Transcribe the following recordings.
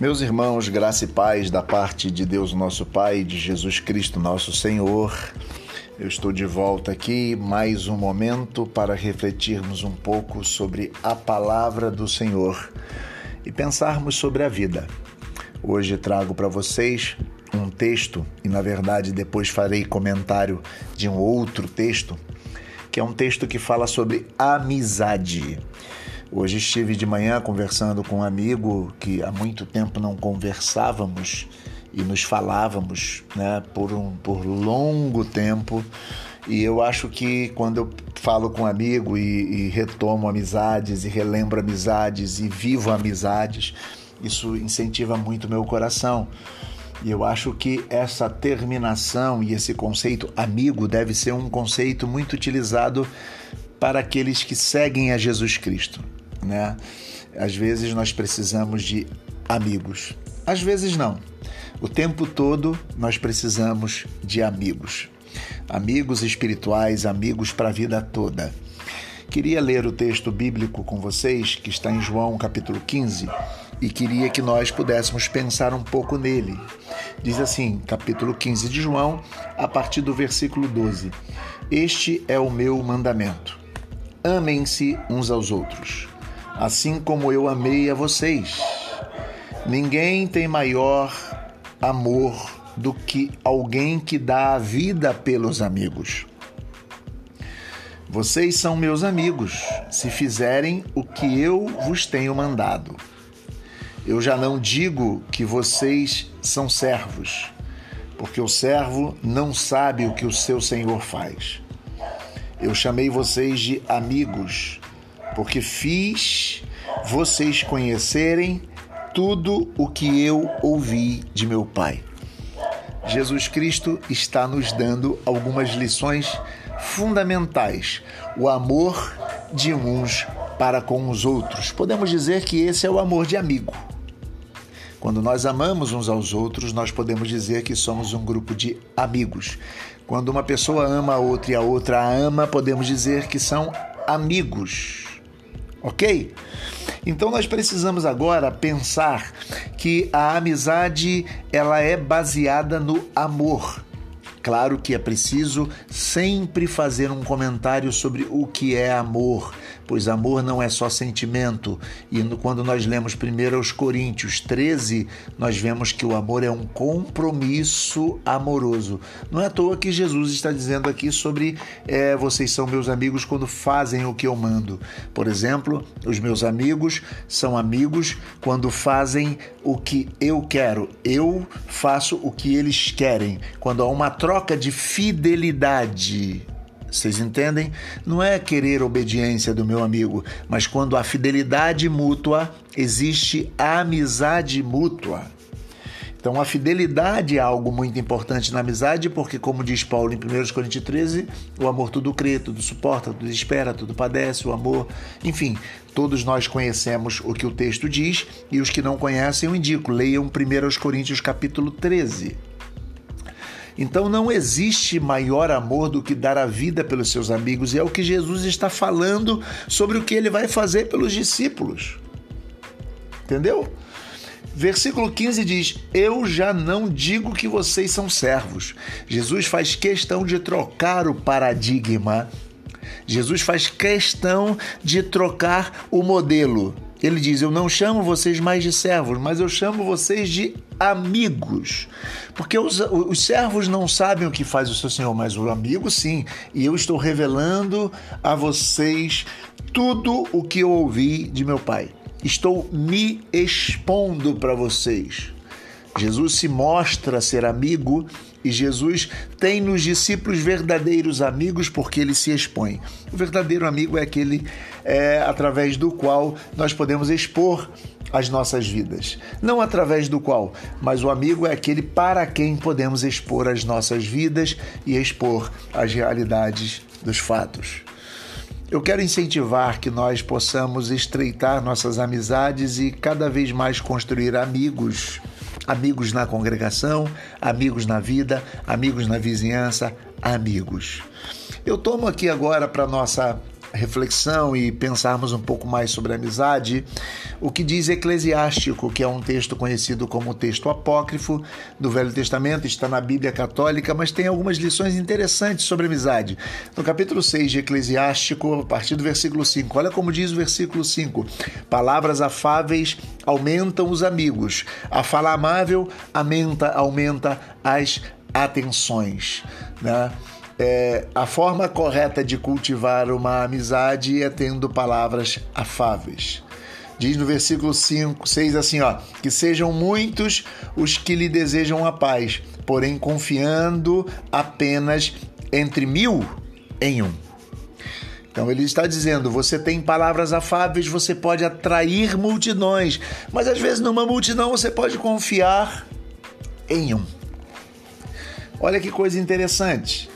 Meus irmãos, graça e paz da parte de Deus nosso Pai e de Jesus Cristo nosso Senhor. Eu estou de volta aqui mais um momento para refletirmos um pouco sobre a palavra do Senhor e pensarmos sobre a vida. Hoje trago para vocês um texto e, na verdade, depois farei comentário de um outro texto, que é um texto que fala sobre amizade. Hoje estive de manhã conversando com um amigo que há muito tempo não conversávamos e nos falávamos né, por, um, por longo tempo. E eu acho que quando eu falo com um amigo e, e retomo amizades e relembro amizades e vivo amizades, isso incentiva muito meu coração. E eu acho que essa terminação e esse conceito amigo deve ser um conceito muito utilizado para aqueles que seguem a Jesus Cristo né? Às vezes nós precisamos de amigos, às vezes não. O tempo todo nós precisamos de amigos. Amigos espirituais, amigos para a vida toda. Queria ler o texto bíblico com vocês, que está em João capítulo 15, e queria que nós pudéssemos pensar um pouco nele. Diz assim, capítulo 15 de João, a partir do versículo 12: Este é o meu mandamento: amem-se uns aos outros assim como eu amei a vocês. Ninguém tem maior amor do que alguém que dá a vida pelos amigos. Vocês são meus amigos, se fizerem o que eu vos tenho mandado. Eu já não digo que vocês são servos, porque o servo não sabe o que o seu senhor faz. Eu chamei vocês de amigos, porque fiz vocês conhecerem tudo o que eu ouvi de meu Pai. Jesus Cristo está nos dando algumas lições fundamentais. O amor de uns para com os outros. Podemos dizer que esse é o amor de amigo. Quando nós amamos uns aos outros, nós podemos dizer que somos um grupo de amigos. Quando uma pessoa ama a outra e a outra a ama, podemos dizer que são amigos ok? Então nós precisamos agora pensar que a amizade ela é baseada no amor. Claro que é preciso sempre fazer um comentário sobre o que é amor, pois amor não é só sentimento. E quando nós lemos primeiro aos Coríntios 13, nós vemos que o amor é um compromisso amoroso. Não é à toa que Jesus está dizendo aqui sobre é, vocês são meus amigos quando fazem o que eu mando. Por exemplo, os meus amigos são amigos quando fazem o que eu quero. Eu faço o que eles querem. Quando há uma troca de fidelidade vocês entendem? Não é querer obediência do meu amigo, mas quando há fidelidade mútua, existe amizade mútua. Então, a fidelidade é algo muito importante na amizade, porque, como diz Paulo em 1 Coríntios 13, o amor tudo crê, tudo suporta, tudo espera, tudo padece, o amor. Enfim, todos nós conhecemos o que o texto diz e os que não conhecem, eu indico, leiam 1 Coríntios capítulo 13. Então não existe maior amor do que dar a vida pelos seus amigos, e é o que Jesus está falando sobre o que ele vai fazer pelos discípulos. Entendeu? Versículo 15 diz: Eu já não digo que vocês são servos. Jesus faz questão de trocar o paradigma. Jesus faz questão de trocar o modelo. Ele diz: Eu não chamo vocês mais de servos, mas eu chamo vocês de amigos. Porque os, os servos não sabem o que faz o seu senhor, mas o amigo sim. E eu estou revelando a vocês tudo o que eu ouvi de meu pai. Estou me expondo para vocês. Jesus se mostra ser amigo e Jesus tem nos discípulos verdadeiros amigos porque ele se expõe. O verdadeiro amigo é aquele é, através do qual nós podemos expor as nossas vidas. Não através do qual, mas o amigo é aquele para quem podemos expor as nossas vidas e expor as realidades dos fatos. Eu quero incentivar que nós possamos estreitar nossas amizades e cada vez mais construir amigos amigos na congregação, amigos na vida, amigos na vizinhança, amigos. Eu tomo aqui agora para nossa reflexão e pensarmos um pouco mais sobre a amizade, o que diz Eclesiástico, que é um texto conhecido como texto apócrifo do Velho Testamento, está na Bíblia Católica, mas tem algumas lições interessantes sobre amizade. No capítulo 6 de Eclesiástico, a partir do versículo 5, olha como diz o versículo 5: Palavras afáveis aumentam os amigos, a fala amável aumenta, aumenta as atenções. Né? É, a forma correta de cultivar uma amizade é tendo palavras afáveis. Diz no versículo 5, 6 assim, ó, que sejam muitos os que lhe desejam a paz, porém confiando apenas entre mil em um. Então ele está dizendo: você tem palavras afáveis, você pode atrair multidões, mas às vezes numa multidão você pode confiar em um. Olha que coisa interessante.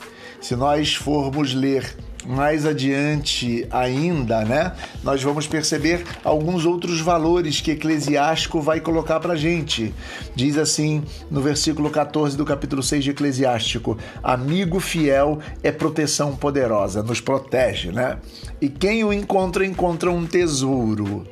Se nós formos ler mais adiante ainda, né, nós vamos perceber alguns outros valores que Eclesiástico vai colocar para gente. Diz assim no versículo 14 do capítulo 6 de Eclesiástico: Amigo fiel é proteção poderosa, nos protege, né? E quem o encontra, encontra um tesouro.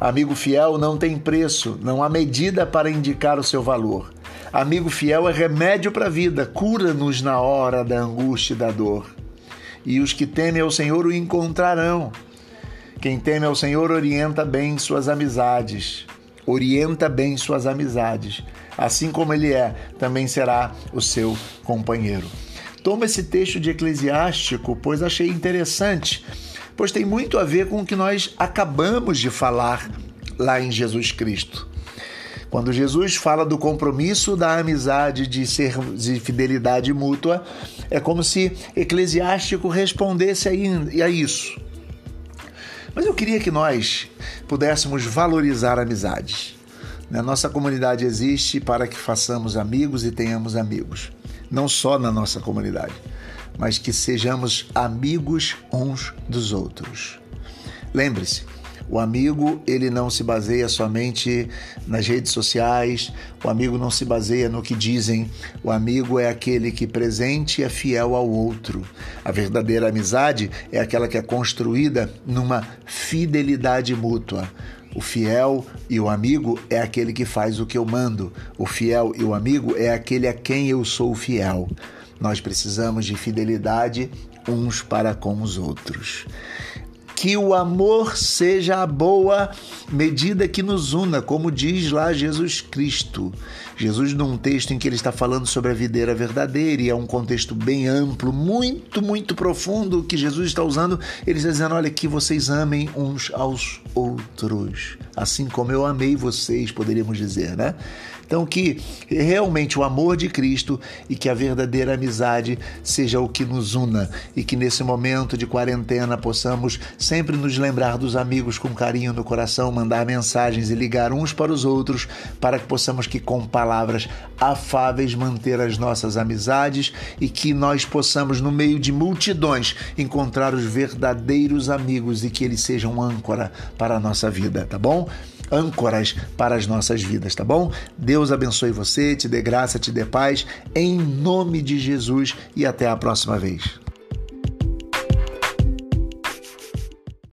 Amigo fiel não tem preço, não há medida para indicar o seu valor. Amigo fiel é remédio para a vida, cura-nos na hora da angústia e da dor. E os que temem ao Senhor o encontrarão. Quem teme ao Senhor orienta bem suas amizades. Orienta bem suas amizades. Assim como ele é, também será o seu companheiro. Toma esse texto de Eclesiástico, pois achei interessante, pois tem muito a ver com o que nós acabamos de falar lá em Jesus Cristo. Quando Jesus fala do compromisso da amizade, de, ser, de fidelidade mútua, é como se Eclesiástico respondesse a isso. Mas eu queria que nós pudéssemos valorizar a amizade. A nossa comunidade existe para que façamos amigos e tenhamos amigos. Não só na nossa comunidade, mas que sejamos amigos uns dos outros. Lembre-se, o amigo, ele não se baseia somente nas redes sociais, o amigo não se baseia no que dizem. O amigo é aquele que presente é fiel ao outro. A verdadeira amizade é aquela que é construída numa fidelidade mútua. O fiel e o amigo é aquele que faz o que eu mando. O fiel e o amigo é aquele a quem eu sou fiel. Nós precisamos de fidelidade uns para com os outros que o amor seja a boa medida que nos una, como diz lá Jesus Cristo. Jesus, num texto em que ele está falando sobre a videira verdadeira, e é um contexto bem amplo, muito, muito profundo, que Jesus está usando, ele está dizendo: olha, que vocês amem uns aos outros, assim como eu amei vocês, poderíamos dizer, né? Então, que realmente o amor de Cristo e que a verdadeira amizade seja o que nos una e que nesse momento de quarentena possamos sempre nos lembrar dos amigos com carinho no coração, mandar mensagens e ligar uns para os outros para que possamos que com palavras afáveis manter as nossas amizades e que nós possamos no meio de multidões encontrar os verdadeiros amigos e que eles sejam âncora para a nossa vida, tá bom? âncoras para as nossas vidas, tá bom? Deus abençoe você, te dê graça, te dê paz, em nome de Jesus e até a próxima vez.